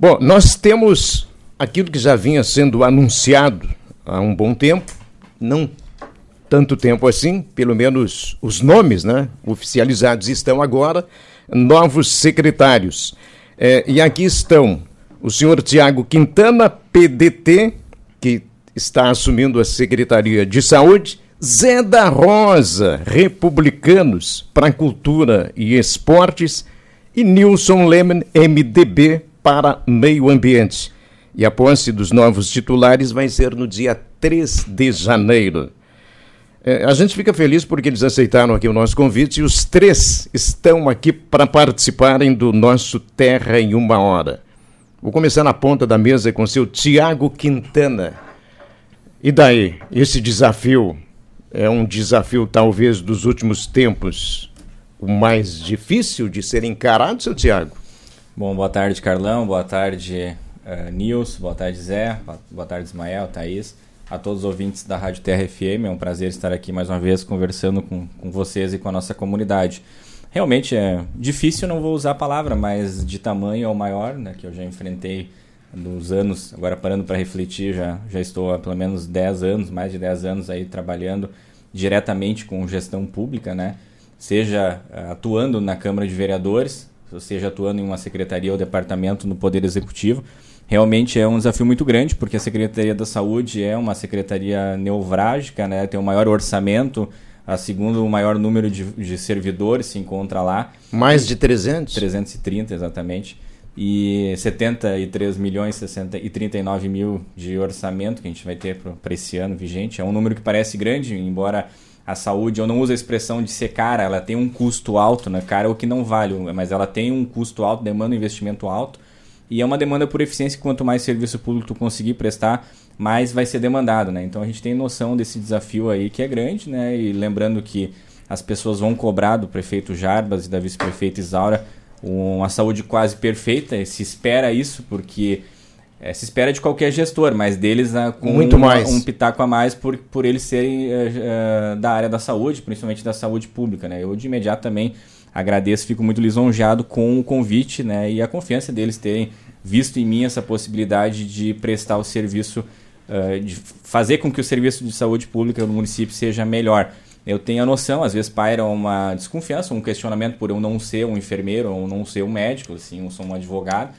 Bom, nós temos aquilo que já vinha sendo anunciado há um bom tempo, não tanto tempo assim, pelo menos os nomes né, oficializados estão agora, novos secretários. É, e aqui estão o senhor Tiago Quintana, PDT, que está assumindo a Secretaria de Saúde, Zé da Rosa, Republicanos, para Cultura e Esportes, e Nilson Lehmann, MDB, para Meio Ambiente. E a posse dos novos titulares vai ser no dia 3 de janeiro. É, a gente fica feliz porque eles aceitaram aqui o nosso convite e os três estão aqui para participarem do nosso Terra em Uma Hora. Vou começar na ponta da mesa com o seu Tiago Quintana. E daí, esse desafio é um desafio talvez dos últimos tempos o mais difícil de ser encarado, seu Tiago? Bom, boa tarde, Carlão, boa tarde, uh, Nils, boa tarde, Zé, boa tarde, Ismael, Thaís, a todos os ouvintes da Rádio Terra FM, é um prazer estar aqui mais uma vez conversando com, com vocês e com a nossa comunidade. Realmente é difícil, não vou usar a palavra, mas de tamanho é o maior, né, que eu já enfrentei nos anos, agora parando para refletir, já, já estou há pelo menos 10 anos, mais de 10 anos aí trabalhando diretamente com gestão pública, né? Seja uh, atuando na Câmara de Vereadores, seja atuando em uma secretaria ou departamento no Poder Executivo. Realmente é um desafio muito grande, porque a Secretaria da Saúde é uma secretaria neovrágica, né? tem o maior orçamento, a segundo maior número de, de servidores se encontra lá. Mais de 300? 330, exatamente e 73 milhões 60 e 39 mil de orçamento que a gente vai ter para esse ano vigente. É um número que parece grande, embora a saúde, eu não uso a expressão de ser cara, ela tem um custo alto, né? Cara é o que não vale, mas ela tem um custo alto, demanda um investimento alto. E é uma demanda por eficiência que quanto mais serviço público tu conseguir prestar, mais vai ser demandado, né? Então a gente tem noção desse desafio aí que é grande, né? E lembrando que as pessoas vão cobrar do prefeito Jarbas e da vice-prefeita Isaura uma saúde quase perfeita. Se espera isso porque é, se espera de qualquer gestor, mas deles uh, com Muito mais. um pitaco a mais por, por eles serem uh, uh, da área da saúde, principalmente da saúde pública. Né? Eu de imediato também agradeço, fico muito lisonjeado com o convite né? e a confiança deles terem visto em mim essa possibilidade de prestar o serviço, de fazer com que o serviço de saúde pública no município seja melhor eu tenho a noção, às vezes paira uma desconfiança, um questionamento por eu não ser um enfermeiro ou não ser um médico, assim, eu sou um advogado,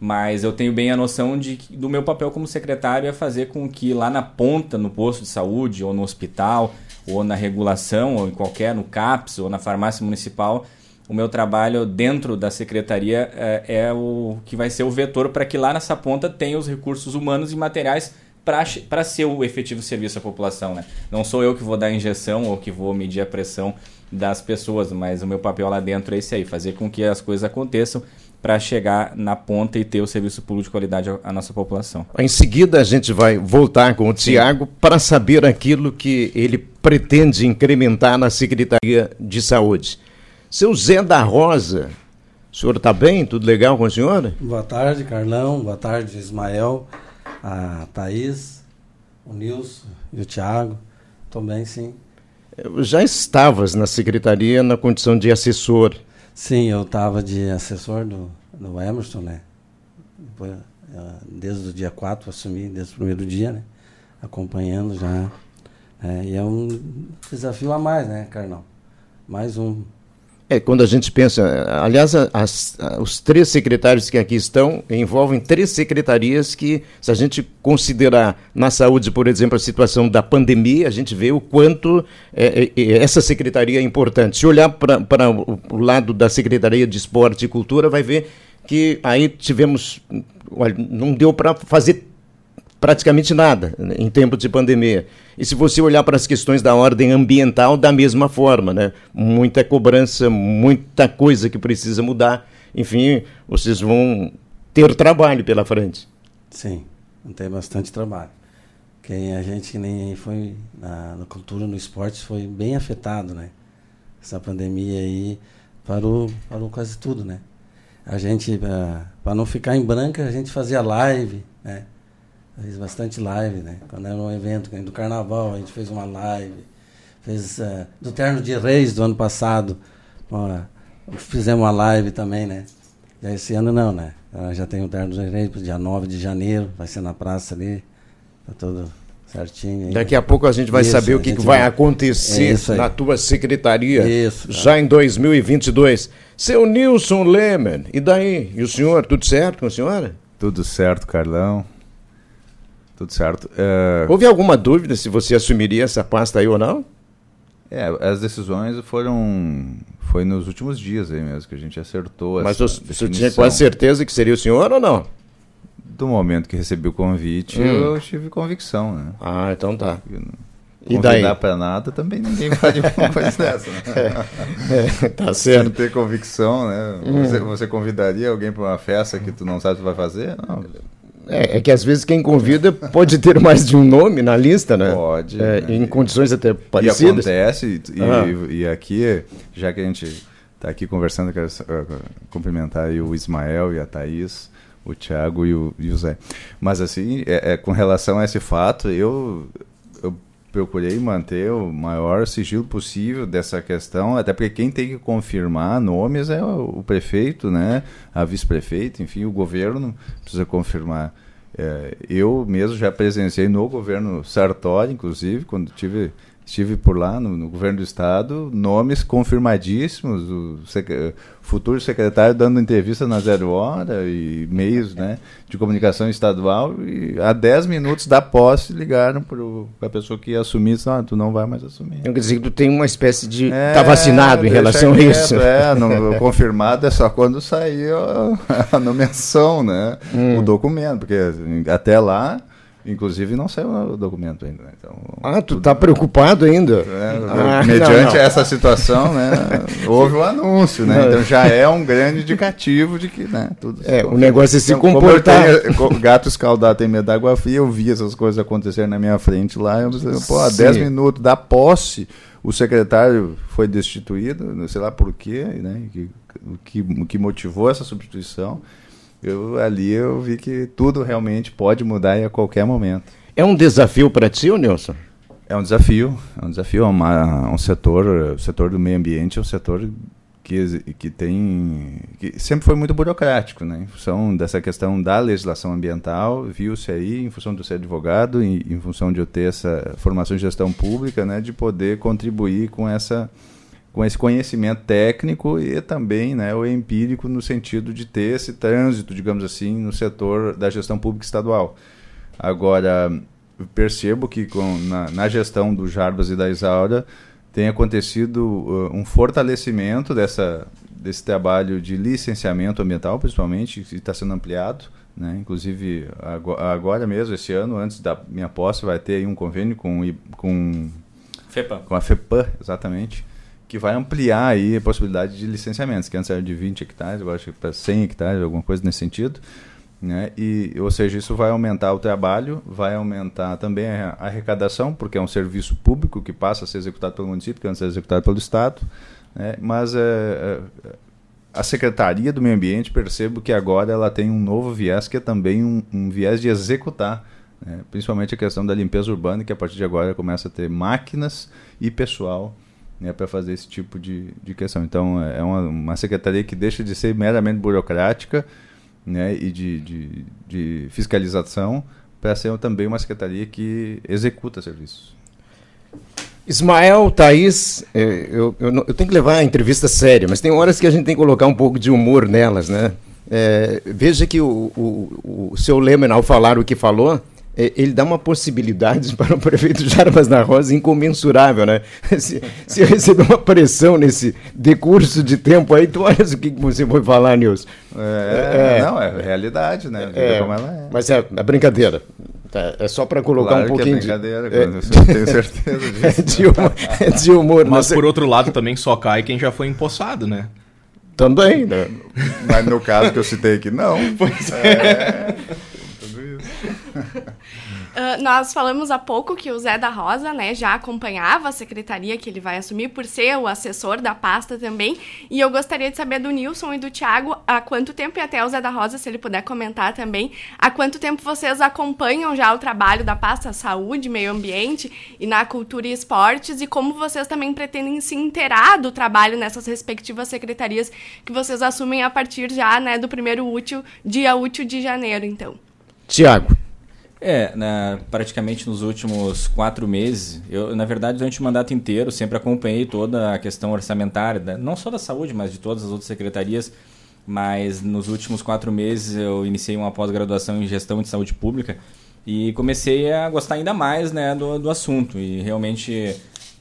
mas eu tenho bem a noção de do meu papel como secretário é fazer com que lá na ponta, no posto de saúde ou no hospital, ou na regulação, ou em qualquer, no CAPS ou na farmácia municipal, o meu trabalho dentro da secretaria é, é o que vai ser o vetor para que lá nessa ponta tenha os recursos humanos e materiais para ser o efetivo serviço à população. Né? Não sou eu que vou dar a injeção ou que vou medir a pressão das pessoas, mas o meu papel lá dentro é esse aí, fazer com que as coisas aconteçam para chegar na ponta e ter o serviço público de qualidade à nossa população. Em seguida, a gente vai voltar com o Tiago para saber aquilo que ele pretende incrementar na Secretaria de Saúde. Seu Zé da Rosa, o senhor está bem? Tudo legal com o senhor? Boa tarde, Carlão. Boa tarde, Ismael a Thaís, o Nilson e o Thiago. Também, sim. Já estavas na secretaria na condição de assessor? Sim, eu estava de assessor do, do Emerson, né? Depois, desde o dia 4 assumi, desde o primeiro dia, né? Acompanhando já. É, e é um desafio a mais, né, Carnal? Mais um é, quando a gente pensa, aliás, as, os três secretários que aqui estão envolvem três secretarias que, se a gente considerar na saúde, por exemplo, a situação da pandemia, a gente vê o quanto é, é, essa secretaria é importante. Se olhar para o lado da Secretaria de Esporte e Cultura, vai ver que aí tivemos, olha, não deu para fazer praticamente nada em tempo de pandemia. E se você olhar para as questões da ordem ambiental, da mesma forma, né? Muita cobrança, muita coisa que precisa mudar. Enfim, vocês vão ter trabalho pela frente. Sim, tem bastante trabalho. Quem a gente nem foi na, na cultura, no esporte, foi bem afetado, né? Essa pandemia aí parou, parou quase tudo, né? A gente, uh, para não ficar em branca, a gente fazia live, né? Fiz bastante live, né? Quando era um evento do carnaval, a gente fez uma live. Fez uh, do Terno de Reis do ano passado. fizemos uma live também, né? E esse ano não, né? Ah, já tem o terno dos Reis, dia 9 de janeiro, vai ser na praça ali. Tá tudo certinho. aí. Daqui a pouco a gente vai Isso, saber o que, que vai vai- acontecer É na tua secretaria Isso, cara. já em 2022. Seu Nilson Lehmann, e daí? E o senhor, tudo certo com a senhora? Tudo certo, Carlão. Tudo certo. É, Houve alguma dúvida se você assumiria essa pasta aí ou não? é, as decisões foram. Foi nos últimos dias aí mesmo que a gente acertou. Mas essa o, você tinha quase certeza que seria o senhor ou não? Do momento que recebi o convite, Hum. eu tive convicção, né? Ah, então tá. Eu não- E daí? Convidar pra nada também ninguém faria uma coisa dessa, né? É, tá Se não certo. ter convicção, né? Hum. Você, você convidaria alguém para uma festa que tu não sabe o que vai fazer? Não. É, é que às vezes quem convida pode ter mais de um nome na lista, né? Pode, É, né? Em condições até E parecidas. acontece, e, Ah. e, e aqui, já que a gente está aqui conversando, quero uh, cumprimentar o Ismael e a Thaís, o Thiago e o, e o Zé. Mas assim, é, é, com relação a esse fato, eu procurei manter o maior sigilo possível dessa questão, até porque quem tem que confirmar nomes é o, prefeito, né? A vice-prefeita, enfim, o governo precisa confirmar. É, eu mesmo já presenciei no governo Sartori, inclusive, quando tive, estive por lá no, no governo do estado, nomes confirmadíssimos, o sec- futuro secretário dando entrevista na Zero Hora e meios né, de comunicação estadual, e há 10 minutos da posse ligaram para a pessoa que ia assumir, e disseram, ah, tu não vai mais assumir. Então quer dizer que tu tem uma espécie de. É, tá vacinado em relação a quieto, isso. É, não, confirmado é só quando sair a, a nomeação, né? Hum. O documento, porque até lá, inclusive, não saiu o documento ainda. né? Então, Ah, tu tá preocupado ainda? é, Ah, mediante não, não. essa situação, né, houve o anúncio, né? Então já é um grande indicativo de que, né, tudo É, o negócio é se Então, comportar. tenho- gato escaldado tem medo d'água fria, eu vi essas coisas acontecerem na minha frente lá. Eu, pensei, pô, há Sim. 10 minutos da posse, o secretário foi destituído, não sei lá por quê, né? Que, o, que, o que motivou essa substituição. Eu, ali eu vi que tudo realmente pode mudar e a qualquer momento. É um desafio para ti, Nilson? É um desafio, é um desafio, é uma, um setor, o setor do meio ambiente é um setor que, que tem, que sempre foi muito burocrático, né? Em função dessa questão da legislação ambiental, viu-se aí, em função de eu ser advogado, em, em função de eu ter essa formação de gestão pública, né? De poder contribuir com essa com esse conhecimento técnico e também né, o empírico no sentido de ter esse trânsito, digamos assim, no setor da gestão pública estadual. Agora, percebo que com, na, na gestão do Jarbas e da Isaura tem acontecido uh, um fortalecimento dessa, desse trabalho de licenciamento ambiental, principalmente, que está sendo ampliado. Né? Inclusive, ago- agora mesmo, esse ano, antes da minha posse, vai ter um convênio com, com FEPA. com a FEPAM, exatamente, que vai ampliar aí a possibilidade de licenciamentos, que antes era de 20 hectares, agora acho que para 100 hectares, alguma coisa nesse sentido. Né? E, ou seja, isso vai aumentar o trabalho, vai aumentar também a arrecadação, porque é um serviço público que passa a ser executado pelo município, que antes era executado pelo Estado. Né? Mas é, é, a Secretaria do Meio Ambiente, percebo que agora ela tem um novo viés, que é também um, um viés de executar, né? principalmente a questão da limpeza urbana, que a partir de agora começa a ter máquinas e pessoal né, para fazer esse tipo de, de questão. Então, é uma, uma secretaria que deixa de ser meramente burocrática né, e de, de, de fiscalização para ser também uma secretaria que executa serviços. Ismael, Thaís, eh, eu, eu, eu tenho que levar a entrevista séria, mas tem horas que a gente tem que colocar um pouco de humor nelas, né? Eh, veja que o, o, o seu Lehmann, ao falar o que falou, ele dá uma possibilidade para o prefeito Jarbas da Rosa incomensurável, né? Se, se eu receber uma pressão nesse decurso de tempo aí, tu olha o que você foi falar, Nilson. É, É. Não, é realidade, né? É, como ela é. Mas é, é brincadeira. Tá, É só para colocar Claro um pouquinho que é brincadeira, de, eu tenho certeza é, disso. de, humor, é de humor. Mas né? por outro lado também só cai quem já foi empossado, né? Também, né? Mas no caso que eu citei aqui, não. Pois é. Isso. Uh, nós falamos há pouco que o Zé da Rosa, né, já acompanhava a secretaria que ele vai assumir por ser o assessor da pasta também. E eu gostaria de saber do Nilson e do Thiago há quanto tempo, e até o Zé da Rosa, se ele puder comentar também, há quanto tempo vocês acompanham já o trabalho da pasta saúde, meio ambiente e na cultura e esportes, e como vocês também pretendem se inteirar do trabalho nessas respectivas secretarias que vocês assumem a partir já, né, do primeiro útil, dia útil de janeiro, então. Tiago. É, na, praticamente nos últimos quatro meses, eu, na verdade, durante o mandato inteiro, sempre acompanhei toda a questão orçamentária, da, não só da saúde, mas de todas as outras secretarias. Mas nos últimos quatro meses eu iniciei uma pós-graduação em gestão de saúde pública e comecei a gostar ainda mais né, do, do assunto. E realmente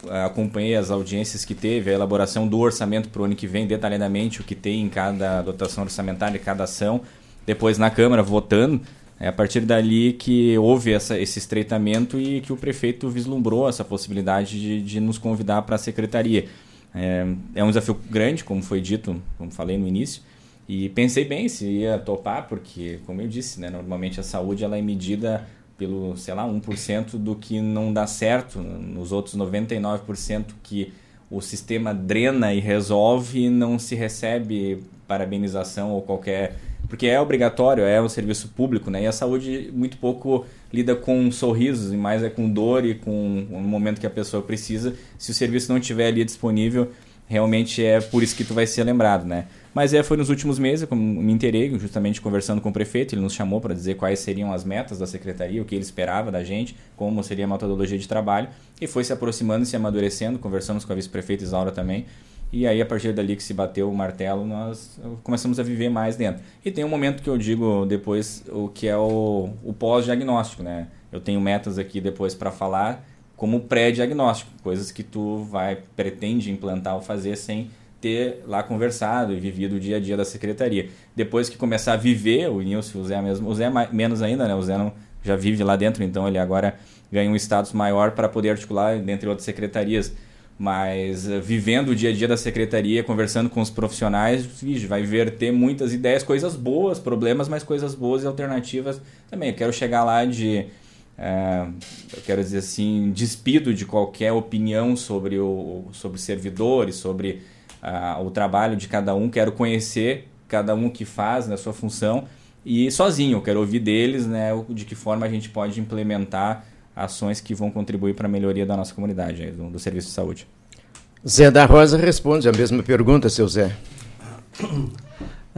eh, acompanhei as audiências que teve, a elaboração do orçamento para o ano que vem, detalhadamente o que tem em cada dotação orçamentária, cada ação. Depois na Câmara, votando. É a partir dali que houve essa, esse estreitamento e que o prefeito vislumbrou essa possibilidade de, de nos convidar para a secretaria. É, é, um desafio grande, como foi dito, como falei no início, e pensei bem se ia topar, porque, como eu disse, né, normalmente a saúde ela é medida pelo, sei lá, 1% do que não dá certo, nos outros 99% que o sistema drena e resolve, não se recebe parabenização ou qualquer porque é obrigatório, é um serviço público, né? E a saúde muito pouco lida com sorrisos e mais é com dor e com o momento que a pessoa precisa. Se o serviço não estiver ali disponível, realmente é por isso que tu vai ser lembrado, né? Mas é, foi nos últimos meses, como me interei, justamente conversando com o prefeito, ele nos chamou para dizer quais seriam as metas da secretaria, o que ele esperava da gente, como seria a metodologia de trabalho, e foi se aproximando se amadurecendo, conversamos com a vice-prefeita Isaura também, e aí, a partir dali que se bateu o martelo, nós começamos a viver mais dentro. E tem um momento que eu digo depois, o que é o, o pós-diagnóstico, né? Eu tenho metas aqui depois para falar como pré-diagnóstico, coisas que tu vai pretende implantar ou fazer sem ter lá conversado e vivido o dia a dia da secretaria. Depois que começar a viver, o Nilson, o Zé mesmo, o Zé menos ainda, né? O Zé não, já vive lá dentro, então ele agora ganha um status maior para poder articular, dentre outras secretarias, mas uh, vivendo o dia a dia da secretaria, conversando com os profissionais, vai verter muitas ideias, coisas boas, problemas, mas coisas boas e alternativas também. Eu quero chegar lá de, uh, eu quero dizer assim, despido de qualquer opinião sobre o sobre servidores, sobre uh, o trabalho de cada um. Quero conhecer cada um que faz na né, sua função e sozinho. Eu quero ouvir deles, né, de que forma a gente pode implementar ações que vão contribuir para a melhoria da nossa comunidade, do, do, serviço de saúde. Zé da Rosa responde a mesma pergunta, seu Zé.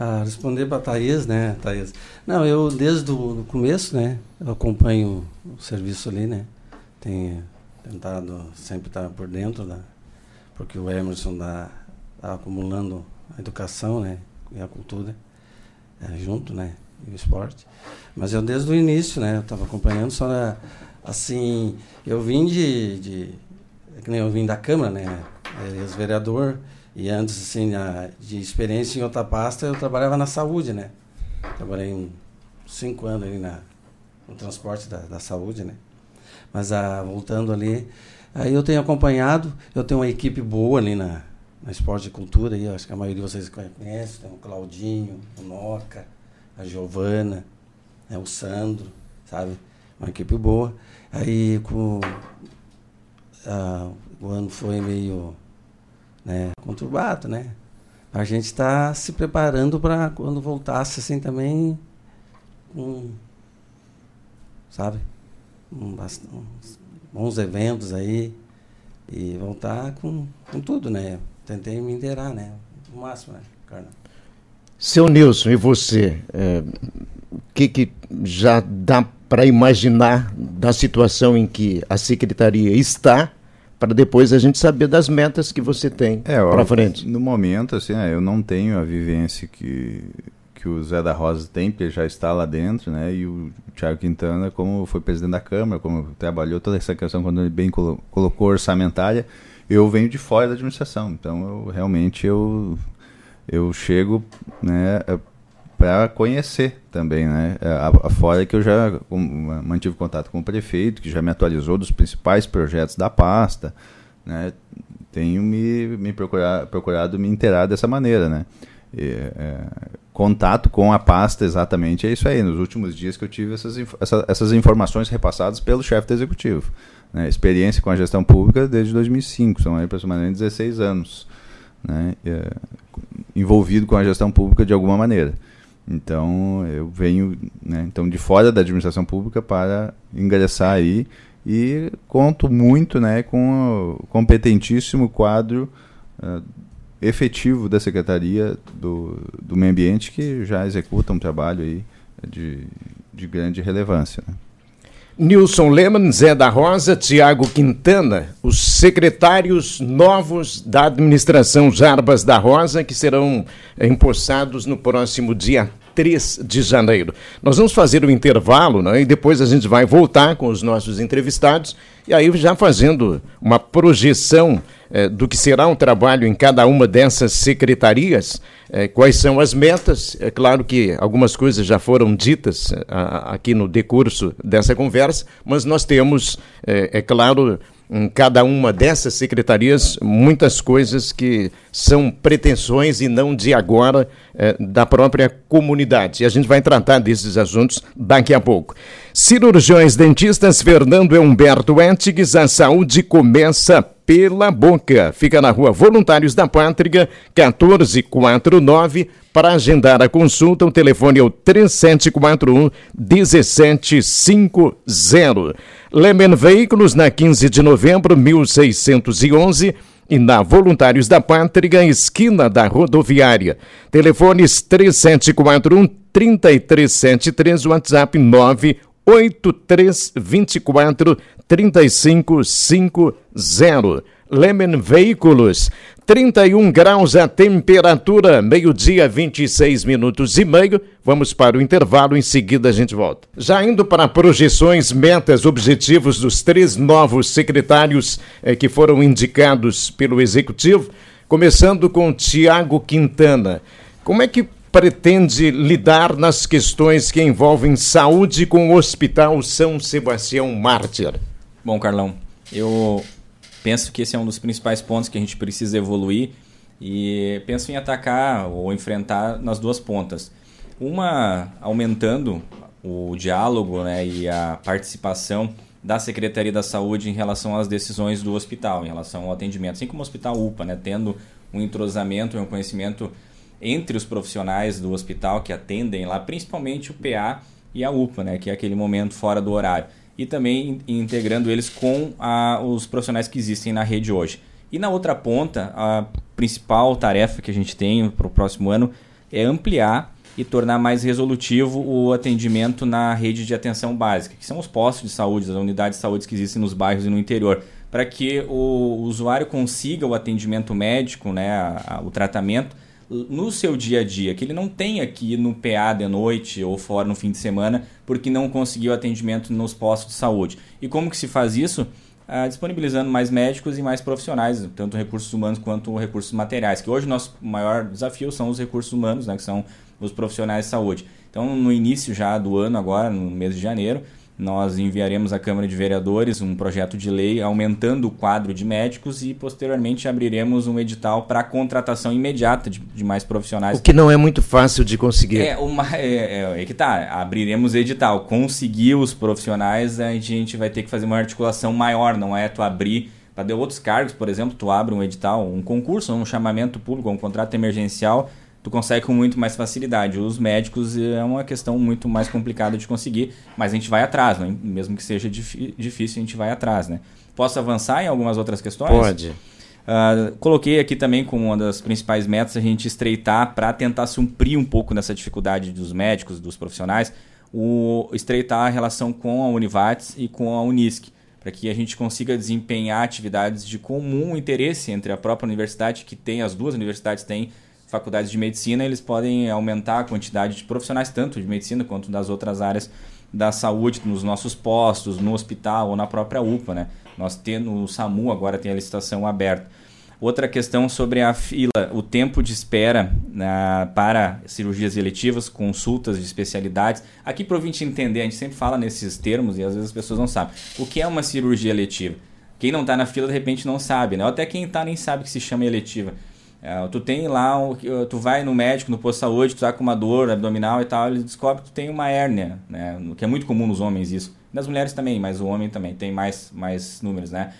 Ah, responder para a Thaís, né, Thaís? Não, eu desde o começo, né, eu acompanho o serviço ali, né, tenho tentado sempre estar por dentro, da, porque o Emerson está tá acumulando a educação, né, e a cultura é, junto, né, e o esporte. Mas eu desde o início, né, eu estava acompanhando só na, assim, eu vim de, de que nem eu vim da Câmara, né, ex-vereador, e antes, assim, de experiência em outra pasta, eu trabalhava na saúde, né, trabalhei cinco anos ali na, no transporte da, da saúde, né, mas ah, voltando ali, aí eu tenho acompanhado, eu tenho uma equipe boa ali na, na Esporte e Cultura, aí, acho que a maioria de vocês conhecem, tem o Claudinho, o Noca, a Giovana, né, o Sandro, sabe? Uma equipe boa. Aí com, ah, o ano foi meio né, conturbado, né? A gente está se preparando para quando voltasse assim também um, sabe, um, uns bons eventos aí e voltar com, com tudo, né? Tentei me inteirar, né? O máximo, né, Carlos? Seu Nilson, e você? É, o que, que já dá para imaginar da situação em que a secretaria está, para depois a gente saber das metas que você tem é, para frente. No momento, assim, é, eu não tenho a vivência que, que o Zé da Rosa tem, porque já está lá dentro, né? E o Tiago Quintana, como foi presidente da Câmara, como trabalhou toda essa questão quando ele bem colocou orçamentária, eu venho de fora da administração. Então, eu realmente eu eu chego, né, para conhecer também, né? Fora que eu já mantive contato com o prefeito, que já me atualizou dos principais projetos da pasta, né? Tenho me, me procurar, procurado me inteirar dessa maneira, né? E, é, contato com a pasta exatamente é isso aí. Nos últimos dias que eu tive essas, essa, essas informações repassadas pelo chefe do executivo. Né? Experiência com a gestão pública desde 2005, são aí aproximadamente 16 anos. Né? É, envolvido com a gestão pública de alguma maneira. Então, eu venho né, então de fora da administração pública para ingressar aí e conto muito né, com o competentíssimo quadro uh, efetivo da Secretaria do, do Meio Ambiente que já executa um trabalho aí de, de grande relevância. Né? Nilson Lehmann, Zé da Rosa, Tiago Quintana, os secretários novos da administração Jarbas da Rosa, que serão empossados no próximo dia 3 de janeiro. Nós vamos fazer um intervalo né, e depois a gente vai voltar com os nossos entrevistados e aí já fazendo uma projeção eh, do que será um trabalho em cada uma dessas secretarias, eh, quais são as metas. É claro que algumas coisas já foram ditas eh, aqui no decurso dessa conversa, mas nós temos, é claro, em cada uma dessas secretarias muitas coisas que são pretensões e não de agora eh, da própria comunidade. E a gente vai tratar desses assuntos daqui a pouco. Cirurgiões dentistas Fernando Humberto Etigues, a saúde começa pela boca. Fica na rua Voluntários da Pátria, 1449. Para agendar a consulta, o telefone é o 3741 1750. Lemen Veículos, na 15 de novembro, 1611 e na Voluntários da Pátria, esquina da rodoviária. Telefones 3741 3373, WhatsApp 98324 3550. Lemen Veículos, 31 graus a temperatura, meio-dia, 26 minutos e meio. Vamos para o intervalo, em seguida a gente volta. Já indo para projeções, metas, objetivos dos três novos secretários eh, que foram indicados pelo Executivo, começando com Tiago Quintana. Como é que pretende lidar nas questões que envolvem saúde com o Hospital São Sebastião Mártir? Bom, Carlão, eu penso que esse é um dos principais pontos que a gente precisa evoluir e penso em atacar ou enfrentar nas duas pontas. Uma, aumentando o diálogo né, e a participação da Secretaria da Saúde em relação às decisões do hospital, em relação ao atendimento, assim como o Hospital UPA, né, tendo um entrosamento e um conhecimento entre os profissionais do hospital que atendem lá, principalmente o PA e a UPA, né, que é aquele momento fora do horário e também integrando eles com a, os profissionais que existem na rede hoje. E na outra ponta, a principal tarefa que a gente tem para o próximo ano é ampliar e tornar mais resolutivo o atendimento na rede de atenção básica, que são os postos de saúde, as unidades de saúde que existem nos bairros e no interior, para que o usuário consiga o atendimento médico, né, o tratamento, no seu dia a dia, que ele não tem aqui no PA de noite ou fora no fim de semana, porque não conseguiu atendimento nos postos de saúde. E como que se faz isso? Ah, disponibilizando mais médicos e mais profissionais, tanto recursos humanos quanto recursos materiais, que hoje o nosso maior desafio são os recursos humanos, né, que são os profissionais de saúde. Então, no início já do ano, agora, no mês de janeiro, nós enviaremos à Câmara de Vereadores um projeto de lei aumentando o quadro de médicos e posteriormente abriremos um edital para contratação imediata de, de, mais profissionais. O que não é muito fácil de conseguir. É, uma, é, é, é que tá, abriremos edital. Conseguir os profissionais, a gente vai ter que fazer uma articulação maior, não é tu abrir para outros cargos, por exemplo, tu abre um edital, um concurso, um chamamento público, um contrato emergencial tu consegue com muito mais facilidade. Os médicos é uma questão muito mais complicada de conseguir, mas a gente vai atrás, né? mesmo que seja difícil, a gente vai atrás. Né? Posso avançar em algumas outras questões? Pode. Uh, coloquei aqui também como uma das principais metas a gente estreitar para tentar suprir um pouco nessa dificuldade dos médicos, dos profissionais, o estreitar a relação com a Univates e com a Unisc, para que a gente consiga desempenhar atividades de comum interesse entre a própria universidade, que tem, as duas universidades têm faculdades de medicina, eles podem aumentar a quantidade de profissionais, tanto de medicina quanto das outras áreas da saúde, nos nossos postos, no hospital ou na própria UPA. Né? Nós temos o SAMU agora tem a licitação aberta. Outra questão sobre a fila, o tempo de espera né, para cirurgias eletivas, consultas de especialidades. Aqui para o entender, a gente sempre fala nesses termos e às vezes as pessoas não sabem. O que é uma cirurgia eletiva? Quem não está na fila de repente não sabe, né? Ou até quem está nem sabe que se chama eletiva É, tu tem lá, tu vai no médico, no posto de saúde, tu tá com uma dor abdominal e tal, ele descobre que tu tem uma hérnia, né? Que é muito comum nos homens isso. Nas mulheres também, mas o homem também tem mais, mais números, né?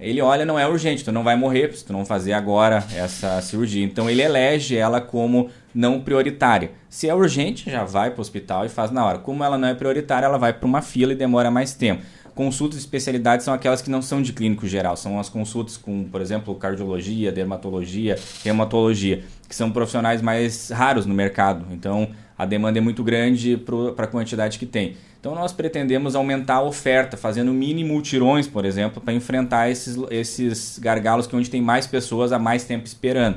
Ele olha, não é urgente, tu não vai morrer se tu não fazer agora essa cirurgia. Então ele elege ela como não prioritária. Se é urgente, já vai para o hospital e faz na hora. Como ela não é prioritária, ela vai para uma fila e demora mais tempo. Consultas de especialidade são aquelas que não são de clínico geral, são as consultas com, por exemplo, cardiologia, dermatologia, reumatologia, que são profissionais mais raros no mercado. Então, a demanda é muito grande para a quantidade que tem. Então, nós pretendemos aumentar a oferta, fazendo mini multirões, por exemplo, para enfrentar esses, esses gargalos que é onde tem mais pessoas há mais tempo esperando.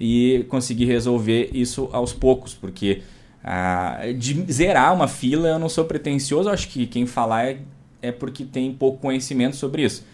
E conseguir resolver isso aos poucos, porque ah, de zerar uma fila eu não sou pretencioso, acho que quem falar é é porque tem pouco conhecimento sobre isso.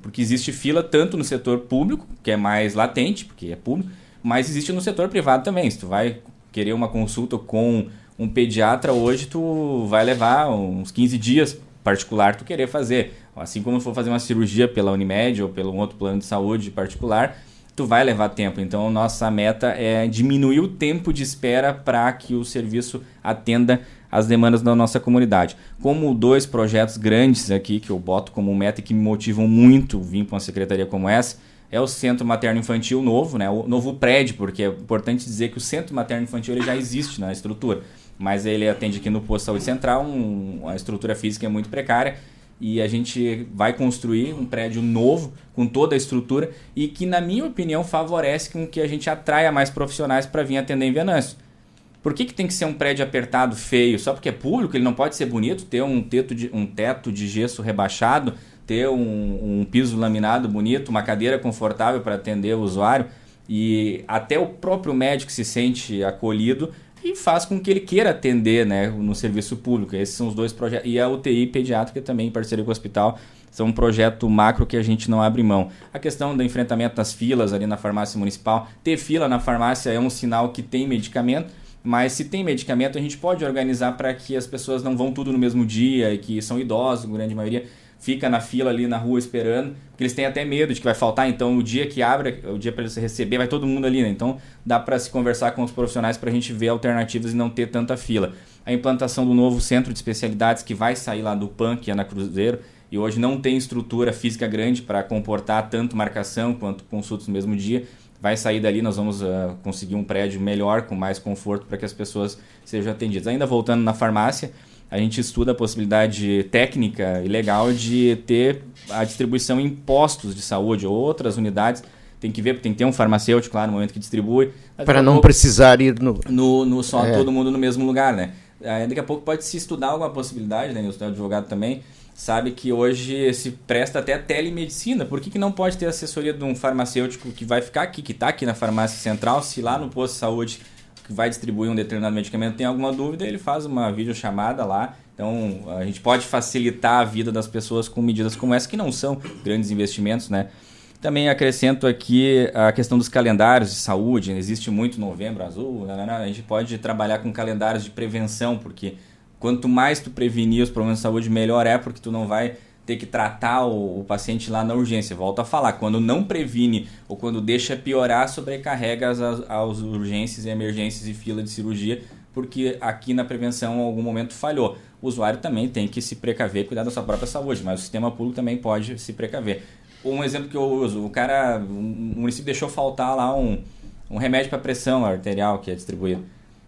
Porque existe fila tanto no setor público, que é mais latente, porque é público, mas existe no setor privado também. Se tu vai querer uma consulta com um pediatra hoje, tu vai levar uns 15 dias particular tu querer fazer. Assim como for fazer uma cirurgia pela Unimed ou pelo outro plano de saúde particular, tu vai levar tempo. Então, nossa meta é diminuir o tempo de espera para que o serviço atenda as demandas da nossa comunidade. Como dois projetos grandes aqui que eu boto como meta e que me motivam muito vir para uma secretaria como essa, é o Centro Materno Infantil novo, né? o novo prédio, porque é importante dizer que o Centro Materno Infantil ele já existe na estrutura, mas ele atende aqui no Posto Saúde Central, um, a estrutura física é muito precária, e a gente vai construir um prédio novo com toda a estrutura e que, na minha opinião, favorece com que a gente atraia mais profissionais para vir atender em Venâncio. Por que, que tem que ser um prédio apertado, feio? Só porque é público, ele não pode ser bonito, ter um teto de, um teto de gesso rebaixado, ter um, um piso laminado bonito, uma cadeira confortável para atender o usuário. E até o próprio médico se sente acolhido e faz com que ele queira atender né, no serviço público. Esses são os dois projetos. E a UTI pediátrica também, em parceria com o hospital, são um projeto macro que a gente não abre mão. A questão do enfrentamento das filas ali na farmácia municipal. Ter fila na farmácia é um sinal que tem medicamento mas se tem medicamento, a gente pode organizar para que as pessoas não vão tudo no mesmo dia e que são idosos, grande maioria fica na fila ali na rua esperando, porque eles têm até medo de que vai faltar, então o dia que abre, o dia para eles receber, vai todo mundo ali, né? Então dá para se conversar com os profissionais para a gente ver alternativas e não ter tanta fila. A implantação do novo centro de especialidades que vai sair lá do PAN, que é na Cruzeiro, e hoje não tem estrutura física grande para comportar tanto marcação quanto consultas no mesmo dia vai sair dali, nós vamos uh, conseguir um prédio melhor, com mais conforto, para que as pessoas sejam atendidas. Ainda voltando na farmácia, a gente estuda a possibilidade técnica e legal de ter a distribuição em postos de saúde ou outras unidades. Tem que ver, tem que ter um farmacêutico lá no momento que distribui. Para não pouco, precisar ir no... no, no só é. todo mundo no mesmo lugar, né? Aí, daqui a pouco pode se estudar alguma possibilidade, né? Eu sou advogado também, sabe que hoje se presta até telemedicina. Por que, que não pode ter assessoria de um farmacêutico que vai ficar aqui, que está aqui na farmácia central, se lá no posto de saúde que vai distribuir um determinado medicamento tem alguma dúvida, ele faz uma videochamada lá. Então a gente pode facilitar a vida das pessoas com medidas como essa, que não são grandes investimentos, né? Também acrescento aqui a questão dos calendários de saúde. Existe muito novembro azul. Né, né, né? A gente pode trabalhar com calendários de prevenção, porque Quanto mais tu prevenir os problemas de saúde, melhor é, porque tu não vai ter que tratar o, o, paciente lá na urgência. Volto a falar, quando não previne ou quando deixa piorar, sobrecarrega as, as urgências e emergências e fila de cirurgia, porque aqui na prevenção em algum momento falhou. O usuário também tem que se precaver, cuidar da sua própria saúde, mas o sistema público também pode se precaver. Um exemplo que eu uso, o cara, o município deixou faltar lá um, um remédio para pressão arterial que é distribuído.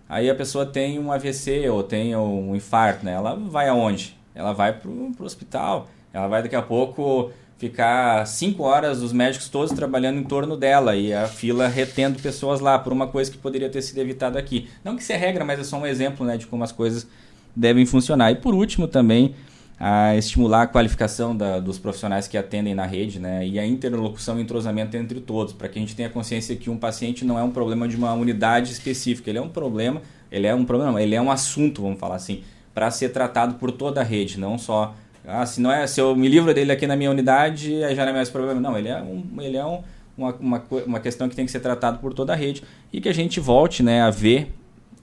Aí a pessoa tem um AVC ou tem um infarto, né? Ela vai aonde? Ela vai para o hospital. Ela vai daqui a pouco ficar cinco horas os médicos todos trabalhando em torno dela e a fila retendo pessoas lá por uma coisa que poderia ter sido evitada aqui. Não que isso é regra, mas é só um exemplo né, de como as coisas devem funcionar. E por último também a estimular a qualificação da, dos profissionais que atendem na rede né, e a interlocução e entrosamento entre todos, para que a gente tenha consciência que um paciente não é um problema de uma unidade específica, ele é um problema, ele é um problema, ele é um assunto, vamos falar assim, para ser tratado por toda a rede, não só ah, se não é se eu me livro dele aqui na minha unidade, aí já não é mais problema. Não, ele é, um, ele é um, uma, uma, uma questão que tem que ser tratado por toda a rede e que a gente volte né, a ver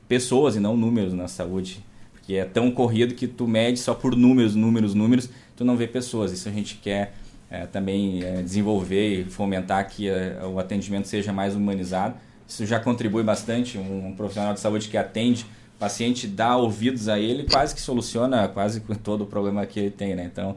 pessoas e não números na saúde que é tão corrido que tu mede só por números, números, números, tu não vê pessoas. Isso a gente quer é, também é, desenvolver e fomentar que é, o atendimento seja mais humanizado. Isso já contribui bastante. Um, um profissional de saúde que atende o paciente, dá ouvidos a ele, quase que soluciona quase todo o problema que ele tem. Né? Então,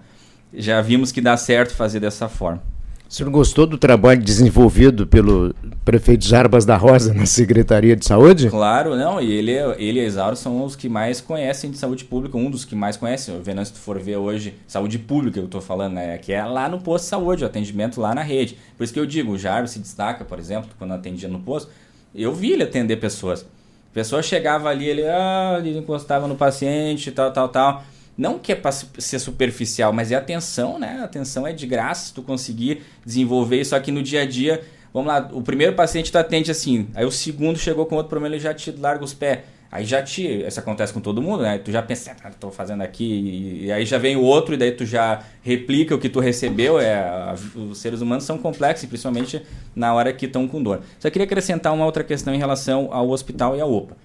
já vimos que dá certo fazer dessa forma. O senhor gostou do trabalho desenvolvido pelo prefeito Jarbas da Rosa na Secretaria de Saúde? Claro, não. E ele, ele e Isauro são os que mais conhecem de saúde pública, um dos que mais conhecem. Venão, se tu for ver hoje, saúde pública, eu estou falando, né? Que é lá no posto de saúde, o atendimento lá na rede. Por isso que eu digo, o Jarbas se destaca, por exemplo, quando atendia no posto, eu vi ele atender pessoas. A pessoa chegava ali, ele, ah, ele encostava no paciente, tal, tal, tal não que é para ser superficial, mas é atenção, né? Atenção é de graça, se tu conseguir desenvolver isso aqui no dia a dia. Vamos lá, o primeiro paciente tu atende assim, aí o segundo chegou com outro problema, ele já te larga os pés. Aí já te. Isso acontece com todo mundo, né? Tu já pensa, ah, tô fazendo aqui, e, e, aí já vem o outro, e daí tu já replica o que tu recebeu. É, os seres humanos são complexos, principalmente na hora que estão com dor. Só queria acrescentar uma outra questão em relação ao hospital e à OPA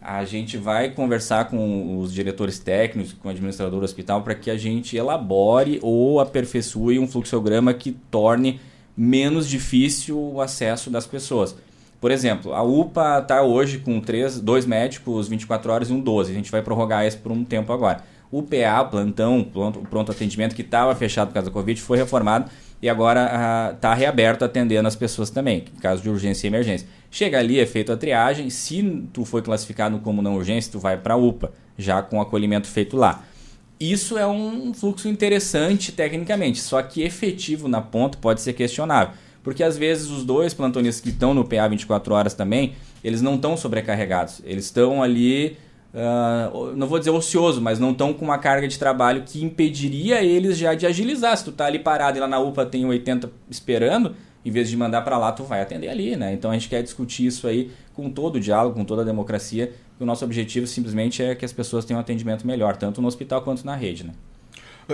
a gente vai conversar com os diretores técnicos, com o administrador do hospital, para que a gente elabore ou aperfeiçoe um fluxograma que torne menos difícil o acesso das pessoas. Por exemplo, a UPA está hoje com três, dois médicos 24 horas e um 12. A gente vai prorrogar isso por um tempo agora. O PA, plantão, pronto, pronto atendimento, que estava fechado por causa da Covid, foi reformado e agora está reaberto atendendo as pessoas também, em caso de urgência e emergência. Chega ali, é feita a triagem, se tu foi classificado como não urgência, tu vai para a UPA, já com o acolhimento feito lá. Isso é um fluxo interessante tecnicamente, só que efetivo na ponta pode ser questionável. Porque às vezes os dois plantonistas que estão no PA 24 horas também, eles não estão sobrecarregados. Eles estão ali Uh, não vou dizer ocioso, mas não estão com uma carga de trabalho que impediria eles já de agilizar. Se tu tá ali parado e lá na UPA tem 80 esperando, em vez de mandar para lá, tu vai atender ali, né? Então a gente quer discutir isso aí com todo o diálogo, com toda a democracia. E o nosso objetivo simplesmente é que as pessoas tenham um atendimento melhor, tanto no hospital quanto na rede, né?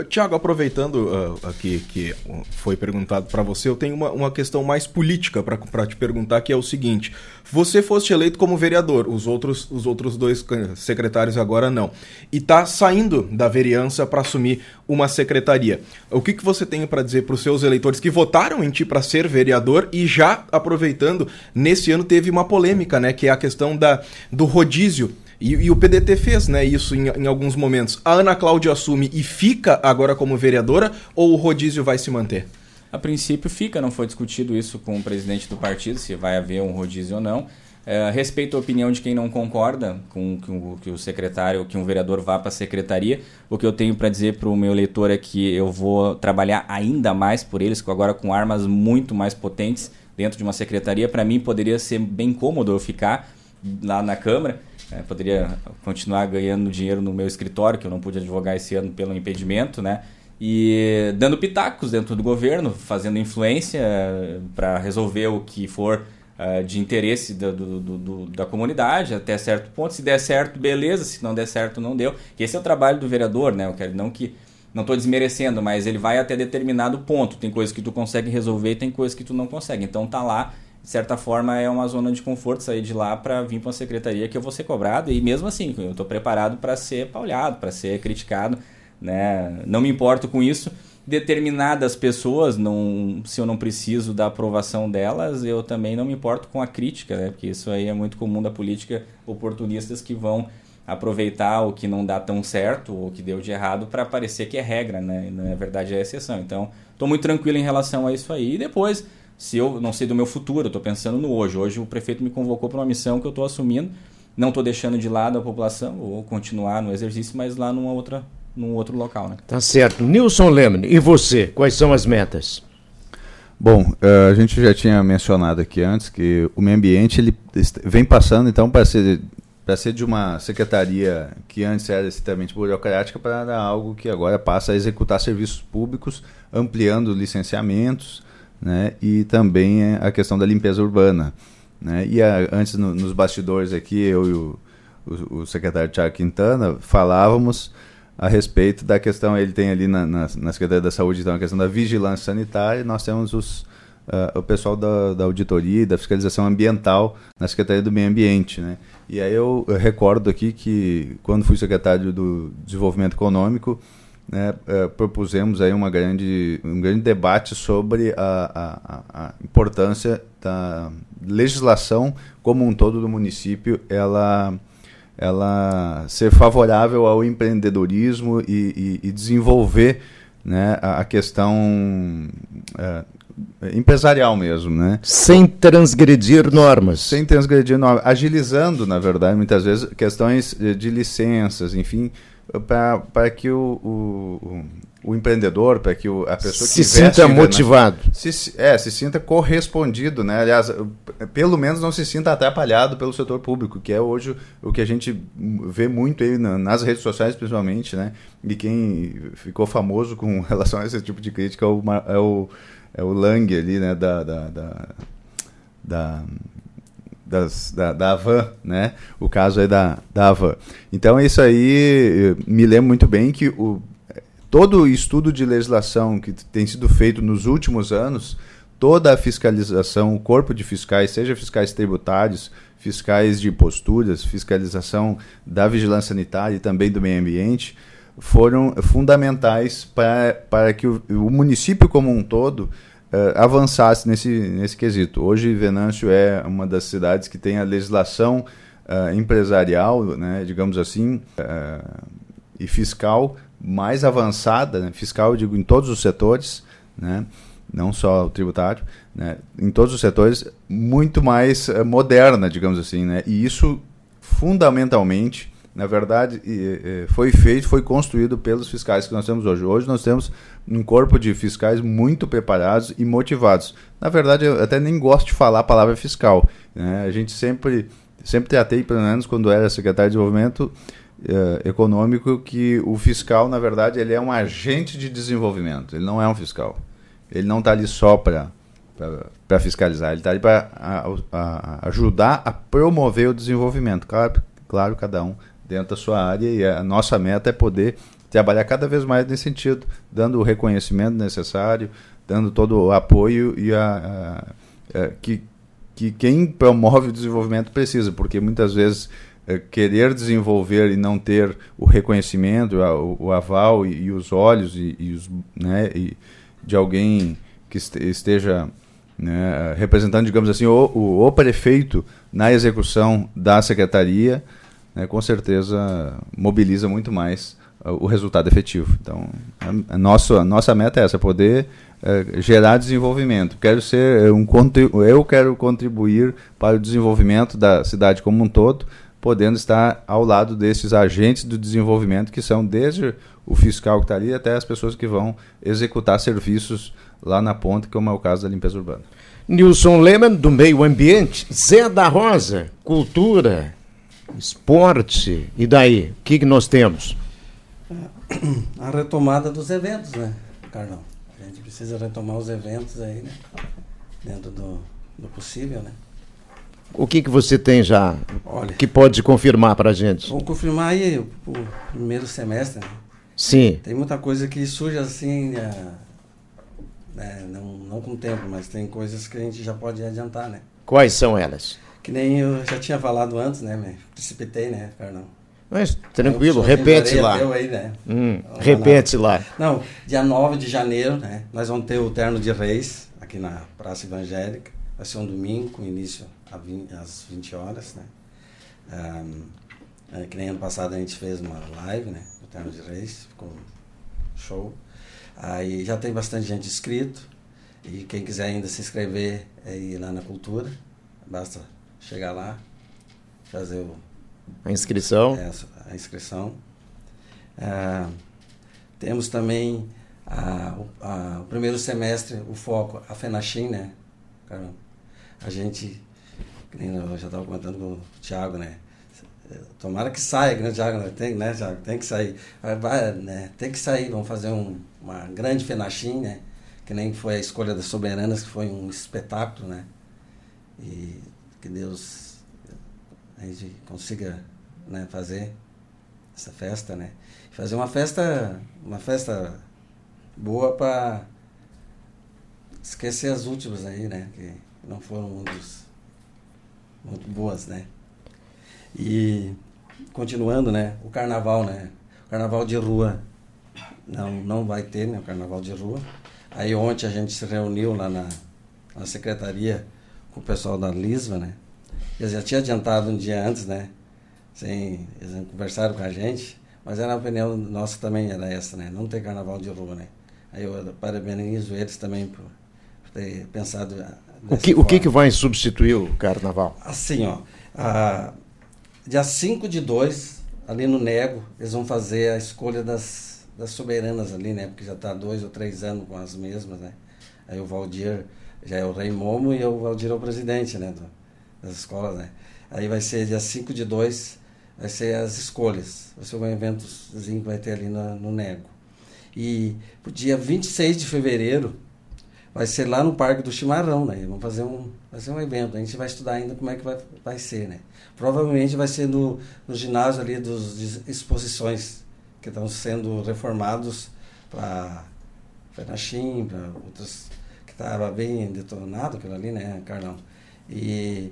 Tiago, aproveitando uh, aqui que foi perguntado para você, eu tenho uma, uma questão mais política para te perguntar, que é o seguinte: você foste eleito como vereador, os outros, os outros dois secretários agora não, e está saindo da vereança para assumir uma secretaria. O que, que você tem para dizer para os seus eleitores que votaram em ti para ser vereador e já aproveitando, nesse ano teve uma polêmica, né, que é a questão da, do rodízio e, e, o PDT fez né, isso em, em, alguns momentos. A Ana Cláudia assume e fica agora como vereadora ou o rodízio vai se manter? A princípio fica, não foi discutido isso com o presidente do partido, se vai haver um rodízio ou não. É, respeito a opinião de quem não concorda com que o, que o secretário, que um vereador vá para a secretaria. O que eu tenho para dizer para o meu eleitor é que eu vou trabalhar ainda mais por eles, agora com armas muito mais potentes dentro de uma secretaria. Para mim poderia ser bem cômodo eu ficar lá na Câmara é, poderia continuar ganhando dinheiro no meu escritório, que eu não pude advogar esse ano pelo impedimento, né? E dando pitacos dentro do governo, fazendo influência eh, para resolver o que for uh, de interesse do, do, do, da comunidade até certo ponto. Se der certo, beleza. Se não der certo, não deu. E esse é o trabalho do vereador, né? Eu quero não que não estou desmerecendo, mas ele vai até determinado ponto. Tem coisas que tu consegue resolver tem coisas que tu não consegue. Então tá lá de certa forma, é uma zona de conforto sair de lá para vir para uma secretaria que eu vou ser cobrado e mesmo assim, eu estou preparado para ser paulhado, para ser criticado, né? Não me importo com isso. Determinadas pessoas, não, se eu não preciso da aprovação delas, eu também não me importo com a crítica, né? Porque isso aí é muito comum da política, oportunistas que vão aproveitar o que não dá tão certo ou que deu de errado para parecer que é regra, né? Na verdade é exceção. Então, estou muito tranquilo em relação a isso aí. E depois se eu não sei do meu futuro, eu estou pensando no hoje. Hoje o prefeito me convocou para uma missão que eu estou assumindo. Não estou deixando de lado a população, vou continuar no exercício, mas lá numa outra, num outro local. Né? Tá certo. Nilson Lemon, e você? Quais são as metas? Bom, eh, a gente já tinha mencionado aqui antes que o meio ambiente ele vem passando então para ser para ser de uma secretaria que antes era extremamente burocrática para algo que agora passa a executar serviços públicos, ampliando licenciamentos, né? e também é a questão da limpeza urbana. Né? E a, antes, no, nos bastidores aqui, eu e o, o, o secretário Tiago Quintana falávamos a respeito da questão, ele tem ali na, na, na Secretaria da Saúde então, a questão da vigilância sanitária, e nós temos os, uh, o pessoal da, da auditoria e da fiscalização ambiental na Secretaria do Meio Ambiente. Né? E aí eu, eu recordo aqui que, quando fui secretário do Desenvolvimento Econômico, né, uh, propusemos aí uma grande, um grande debate sobre a, a, a, importância da legislação como um todo do município, ela, ela ser favorável ao empreendedorismo e, e, e desenvolver né, a, questão uh, empresarial mesmo, né? Sem transgredir normas. Sem transgredir normas, agilizando, na verdade, muitas vezes questões de licenças, enfim, para que o, o, o, empreendedor, para que o, a pessoa se sinta motivado, se, é, se sinta correspondido, né? Aliás, pelo menos não se sinta atrapalhado pelo setor público, que é hoje o que a gente vê muito aí nas redes sociais, principalmente, né? E quem ficou famoso com relação a esse tipo de crítica é o, é o é o Lang ali, né, da, da, da, da das, da, da Avan, né? O caso é da, da Avan. Então, isso aí, me lembro muito bem que o, todo o estudo de legislação que tem sido feito nos últimos anos, toda a fiscalização, o corpo de fiscais, seja fiscais tributários, fiscais de posturas, fiscalização da vigilância sanitária e também do meio ambiente, foram fundamentais para, para que o, o município como um todo uh, avançasse nesse, nesse quesito. Hoje, Venâncio é uma das cidades que tem a legislação uh, empresarial, né, digamos assim, uh, e fiscal mais avançada, né, fiscal, digo, em todos os setores, né, não só o tributário, né, em todos os setores, muito mais moderna, digamos assim. Né, e isso, fundamentalmente, na verdade, foi feito, foi construído pelos fiscais que nós temos hoje. Hoje nós temos um corpo de fiscais muito preparados e motivados. Na verdade, eu até nem gosto de falar a palavra fiscal. Né? A gente sempre, sempre tratei, pelo menos quando era secretário de desenvolvimento uh, econômico, que o fiscal, na verdade, ele é um agente de desenvolvimento. Ele não é um fiscal. Ele não está ali só para para fiscalizar, ele está ali para ajudar a promover o desenvolvimento. Claro, claro, cada um dentro da sua área e a nossa meta é poder trabalhar cada vez mais nesse sentido, dando o reconhecimento necessário, dando todo o apoio e a, a, a que, que quem promove o desenvolvimento precisa, porque muitas vezes é, querer desenvolver e não ter o reconhecimento, o, o aval e, e, os olhos e, e os, né, e de alguém que esteja né, representando, digamos assim, o, o, o prefeito na execução da secretaria, né, com certeza mobiliza muito mais uh, o resultado efetivo. Então, a, a, nossa, meta é essa, poder uh, gerar desenvolvimento. Quero ser um eu quero contribuir para o desenvolvimento da cidade como um todo, podendo estar ao lado desses agentes do desenvolvimento que são desde o fiscal que está ali até as pessoas que vão executar serviços lá na ponta, como é o caso da limpeza urbana. Nilson Lehmann, do Meio Ambiente. Zé da Rosa, Cultura, esporte, e daí? O que, que nós temos? A retomada dos eventos, né, Carlão? A gente precisa retomar os eventos aí, né? Dentro do, do possível, né? O que, que você tem já Olha, que pode confirmar para a gente? Vamos confirmar aí o, o, primeiro semestre. Né? Sim. Tem muita coisa que surge assim, é, né, não, não com tempo, mas tem coisas que a gente já pode adiantar, né? Quais são elas? Que nem eu já tinha falado antes, né? Me precipitei, né, Carlão? Mas tranquilo, repete lá. Aí, né? hum, repete lá. Não, dia 9 de janeiro, né? Nós vamos ter o Terno de Reis aqui na Praça Evangélica. Vai ser um domingo com início às 20 horas, né? Um, é, que nem ano passado a gente fez uma live, né? O Terno de Reis, ficou show. Aí já tem bastante gente inscrito. E quem quiser ainda se inscrever é ir lá na Cultura. Basta chegar lá, fazer o, a inscrição. É, a inscrição. É, temos também a, a, o primeiro semestre, o foco, a FENACHIM, né? Caramba, a gente, eu já estava comentando com o Thiago, né? Tomara que saia, né, Thiago? Né? Tem, né, Thiago? Tem que sair. Vai, né? Tem que sair, vamos fazer um, uma grande FENACHIM, né? Que nem foi a escolha das soberanas, que foi um espetáculo, né? E que Deus a gente consiga né, fazer essa festa, né? Fazer uma festa, uma festa boa para esquecer as últimas aí, né? Que não foram muito, muito boas, né? E continuando, né? O carnaval, né? O carnaval de rua não, não vai ter né, o carnaval de rua. Aí ontem a gente se reuniu lá na, na secretaria com o pessoal da Lisva, né? Eles já tinham adiantado um dia antes, né? Sem, eles conversaram com a gente, mas era a opinião nossa também era essa, né? Não ter carnaval de rua, né? Aí eu parabenizo eles também por, por ter pensado o que, o que, que vai substituir o carnaval? Assim, ó. A, dia 5 de 2, ali no Nego, eles vão fazer a escolha das, das soberanas ali, né? Porque já está dois ou três anos com as mesmas, né? Aí o Valdir já é o rei Momo e o Valdir é o presidente, né? Das escolas, né? Aí vai ser dia 5 de 2, vai ser as escolhas. Vai ser um eventozinho que vai ter ali no, no Nego. E o dia 26 de fevereiro, vai ser lá no Parque do Chimarrão, né? Vamos fazer um, fazer um evento. A gente vai estudar ainda como é que vai, vai ser, né? Provavelmente vai ser no, no ginásio ali dos exposições que estão sendo reformados para Fernachim, para outras estava bem detonado aquilo ali, né, Carlão? E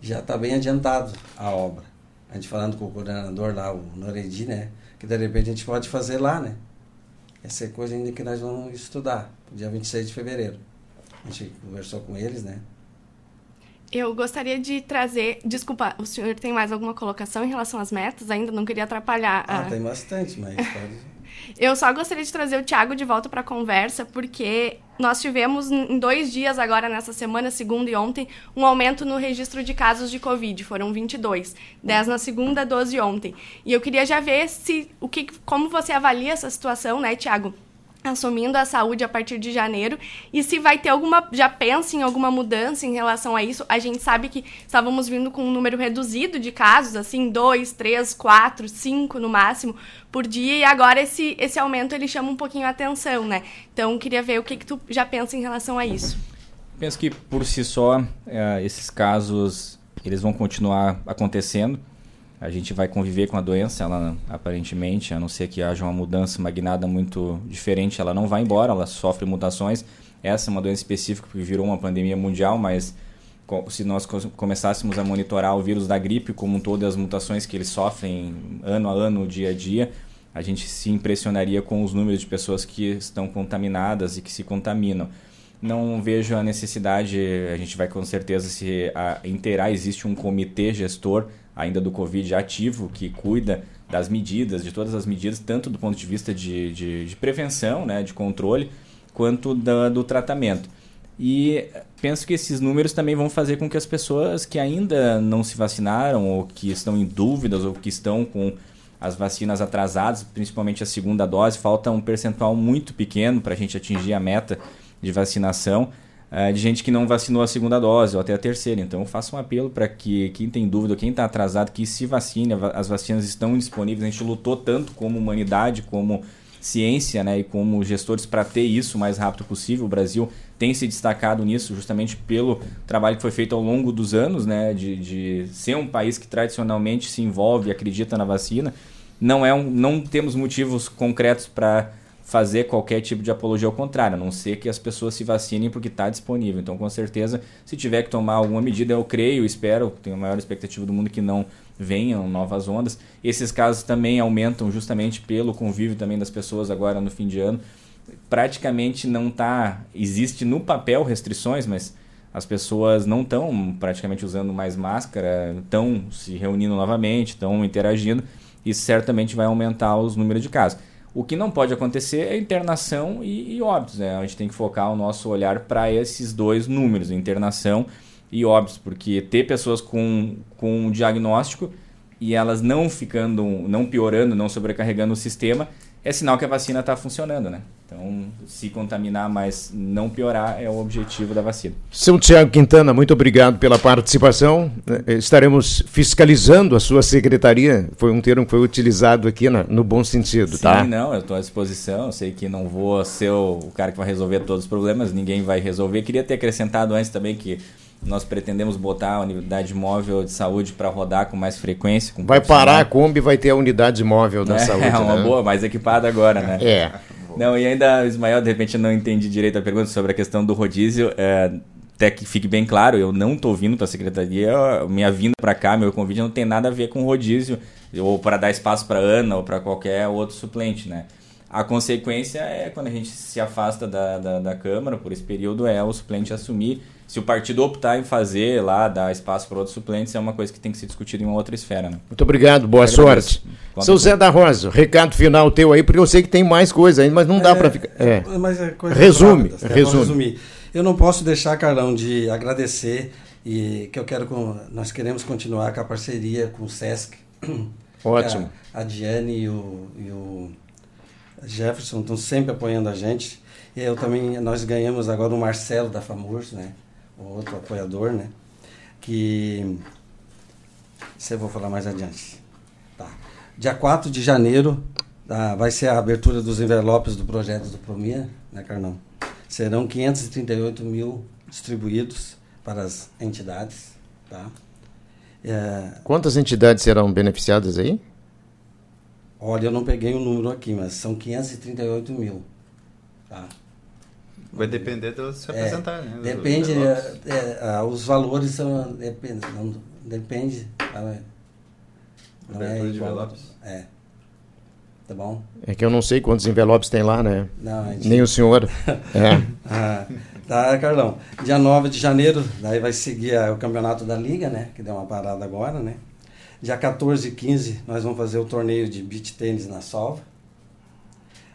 já está bem adiantado a obra. A gente falando com o coordenador lá, o Noredi, né? Que de repente a gente pode fazer lá, né? Essa é coisa ainda que nós vamos estudar, dia 26 de fevereiro. A gente conversou com eles, né? Eu gostaria de trazer. Desculpa, o senhor tem mais alguma colocação em relação às metas? Ainda não queria atrapalhar. Ah, a... tem bastante, mas pode. Eu só gostaria de trazer o Thiago de volta para a conversa, porque nós tivemos em dois dias agora, nessa semana, segunda e ontem, um aumento no registro de casos de Covid. Foram 22. 10 na segunda, 12 ontem. E eu queria já ver se o que, como você avalia essa situação, né, Thiago? Assumindo a saúde a partir de janeiro. E se vai ter alguma já pensa em alguma mudança em relação a isso a gente sabe que estávamos vindo com um número reduzido de casos assim dois três quatro cinco no máximo por dia e agora esse esse aumento ele chama um pouquinho a atenção né? Então queria ver o que que tu já pensa em relação a isso. Penso que por si só é, esses casos eles vão continuar acontecendo a gente vai conviver com a doença, ela aparentemente, a não ser que haja uma mudança magnada muito diferente, ela não vai embora, ela sofre mutações. Essa é uma doença específica que virou uma pandemia mundial, mas se nós começássemos a monitorar o vírus da gripe como um todo as mutações que eles sofrem ano a ano, dia a dia, a gente se impressionaria com os números de pessoas que estão contaminadas e que se contaminam. Não vejo a necessidade, a gente vai com certeza se inteirar, existe um comitê gestor ainda do Covid ativo, que cuida das medidas, de todas as medidas, tanto do ponto de vista de, de, de prevenção, né, de controle, quanto da, do tratamento. E penso que esses números também vão fazer com que as pessoas que ainda não se vacinaram, ou que estão em dúvidas, ou que estão com as vacinas atrasadas, principalmente a segunda dose, falta um percentual muito pequeno para a gente atingir a meta de vacinação é, de gente que não vacinou a segunda dose ou até a terceira. Então faço um apelo para que quem tem dúvida, quem está atrasado, que se vacine. As vacinas estão disponíveis. A gente lutou tanto como humanidade, como ciência né, e como gestores para ter isso o mais rápido possível. O Brasil tem se destacado nisso justamente pelo trabalho que foi feito ao longo dos anos, né, de, de ser um país que tradicionalmente se envolve e acredita na vacina. Não, é um, não temos motivos concretos para fazer qualquer tipo de apologia ao contrário, a não ser que as pessoas se vacinem porque está disponível. Então, com certeza, se tiver que tomar alguma medida, eu creio, espero, tenho a maior expectativa do mundo que não venham novas ondas. Esses casos também aumentam justamente pelo convívio também das pessoas agora no fim de ano. Praticamente não está, existe no papel restrições, mas as pessoas não estão praticamente usando mais máscara, estão se reunindo novamente, estão interagindo. Isso certamente vai aumentar os números de casos. O que não pode acontecer é internação e, e óbitos. Né? A gente tem que focar o nosso olhar para esses dois números, internação e óbitos, porque ter pessoas com, com um diagnóstico e elas não ficando, não piorando, não sobrecarregando o sistema, é sinal que a vacina está funcionando, né? Então, se contaminar, mas não piorar, é o objetivo da vacina. Seu Tiago Quintana, muito obrigado pela participação. Eh, estaremos fiscalizando a sua secretaria. Foi um termo que foi utilizado aqui na, no bom sentido, Sim, tá? Sim, não, eu estou à disposição. Eu sei que não vou ser o, o cara que vai resolver todos os problemas, ninguém vai resolver. Queria ter acrescentado antes também que nós pretendemos botar a unidade móvel de saúde para rodar com mais frequência. Com vai parar a Kombi vai ter a unidade móvel da é, saúde. É uma né? boa, mais equipada agora, né? É. Não, e ainda, Ismael, de repente eu não entendi direito a pergunta sobre a questão do rodízio. É, até que fique bem claro, eu não estou vindo para a secretaria, minha vinda para cá, meu convite não tem nada a ver com rodízio, ou para dar espaço para Ana, ou para qualquer outro suplente, né? A consequência é quando a gente se afasta da, da, da Câmara por esse período, é o suplente assumir. Se o partido optar em fazer lá, dar espaço para outros suplentes, é uma coisa que tem que ser discutida em uma outra esfera. Né? Muito obrigado, boa sorte. Seu Zé da Rosa, recado final teu aí, porque eu sei que tem mais coisa ainda, mas não dá É, para ficar. É. Mas é coisa Resume, rápida, é, resume. vou resumir. Eu não posso deixar, Carlão, de agradecer e que eu quero com, nós queremos continuar com a parceria com o Sesc. Ótimo. A, a Diane e o, e o Jefferson estão sempre apoiando a gente. E eu também, nós ganhamos agora o Marcelo da FAMURS, né? Outro apoiador, né? Que isso eu vou falar mais adiante. Tá. Dia 4 de janeiro tá, vai ser a abertura dos envelopes do projeto do Promia, né, Carnão? Serão 538 mil distribuídos para as entidades, tá? É, Quantas entidades serão beneficiadas aí? olha, eu não peguei o número aqui, mas são 538 mil, tá? Vai depender de se É, apresentar, né? Depende, Dos é, é, os valores são, depende, não, depende, tá, né? não é Abertura de igual, envelopes. é, tá bom? É que eu não sei quantos envelopes tem lá, né? Não, a gente- Nem o senhor. É. Ah, tá, Carlão. Dia 9 de janeiro, daí vai seguir ah, o campeonato da Liga, né? Que deu uma parada agora, né? Dia 14 e 15, nós vamos fazer o torneio de beach tênis na Salva.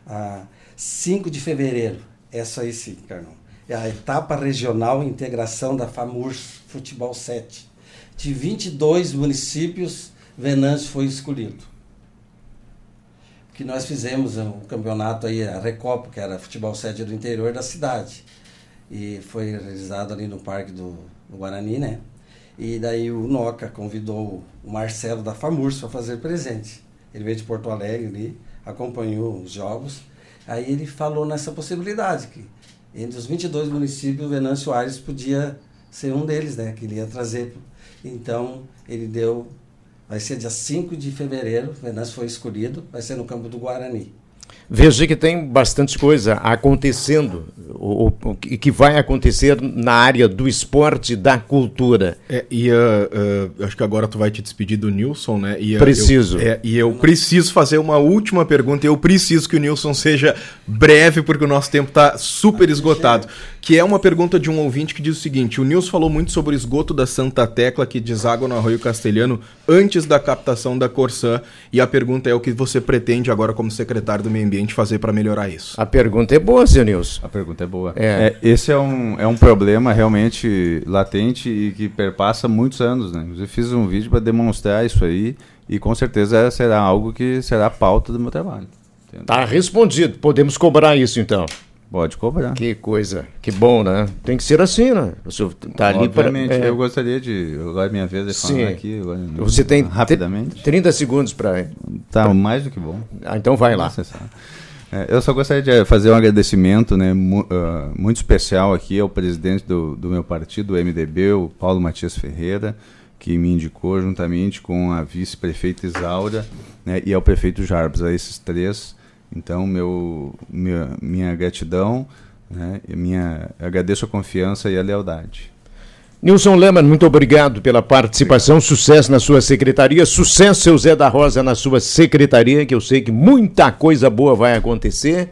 Ah, 5 de fevereiro, essa aí sim, Carlão. É a etapa regional integração da FAMURS Futebol 7. De 22 municípios, Venâncio foi escolhido que nós fizemos um campeonato aí, a Recopa, que era futebol sede do interior da cidade. E foi realizado ali no Parque do, do Guarani, né? E daí o Noca convidou o Marcelo da FAMURS para fazer presente. Ele veio de Porto Alegre ali, acompanhou os jogos. Aí ele falou nessa possibilidade, que entre os 22 municípios, o Venâncio Aires podia ser um deles, né? Que ele ia trazer. Então, ele deu Vai ser dia 5 de fevereiro, Venâncio foi escolhido, vai ser no campo do Guarani. Veja que tem bastante coisa acontecendo, o, o- o que vai acontecer na área do esporte e da cultura. É, e ah, ah, acho que agora tu vai te despedir do Nilson, né? E, ah, Preciso. Eu, é, e eu preciso fazer uma última pergunta. e Eu preciso que o Nilson seja breve, porque o nosso tempo está super esgotado. Que é uma pergunta de um ouvinte que diz o seguinte: o Nilson falou muito sobre o esgoto da Santa Tecla que deságua no Arroio Castelhano antes da captação da Corsã. E a pergunta é o que você pretende agora, como secretário do Meio Ambiente, fazer para melhorar isso. A pergunta é boa, seu Nilson. A pergunta é boa. É. É, esse é um, é um problema realmente latente e que perpassa muitos anos. Né? Inclusive, fiz um vídeo para demonstrar isso aí e com certeza será algo que será pauta do meu trabalho. Entendeu? Tá respondido. Podemos cobrar isso então. Pode cobrar. Que coisa, que bom, né? Tem que ser assim, né? Você tá ali para. Obviamente, eu gostaria de. Agora é minha vez de falar Sim. aqui. agora, Você tem Rapidamente. 30 segundos para. Tá mais do que bom. Ah, então vai lá. É, eu só gostaria de fazer um agradecimento né, mu- ah, muito especial aqui ao presidente do, do meu partido, o MDB, o Paulo Matias Ferreira, que me indicou juntamente com a vice-prefeita Isaura né, e ao prefeito Jarbas, a esses três. Então, meu, minha, minha gratidão, né, minha, agradeço a confiança e a lealdade. Nilson Leman, muito obrigado pela participação. Sucesso na sua secretaria. Sucesso, seu Zé da Rosa, na sua secretaria, que eu sei que muita coisa boa vai acontecer.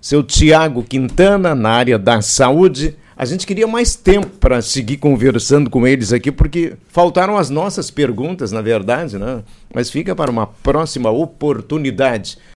Seu Tiago Quintana, na área da saúde. A gente queria mais tempo para seguir conversando com eles aqui, porque faltaram as nossas perguntas, na verdade, né? Mas fica para uma próxima oportunidade.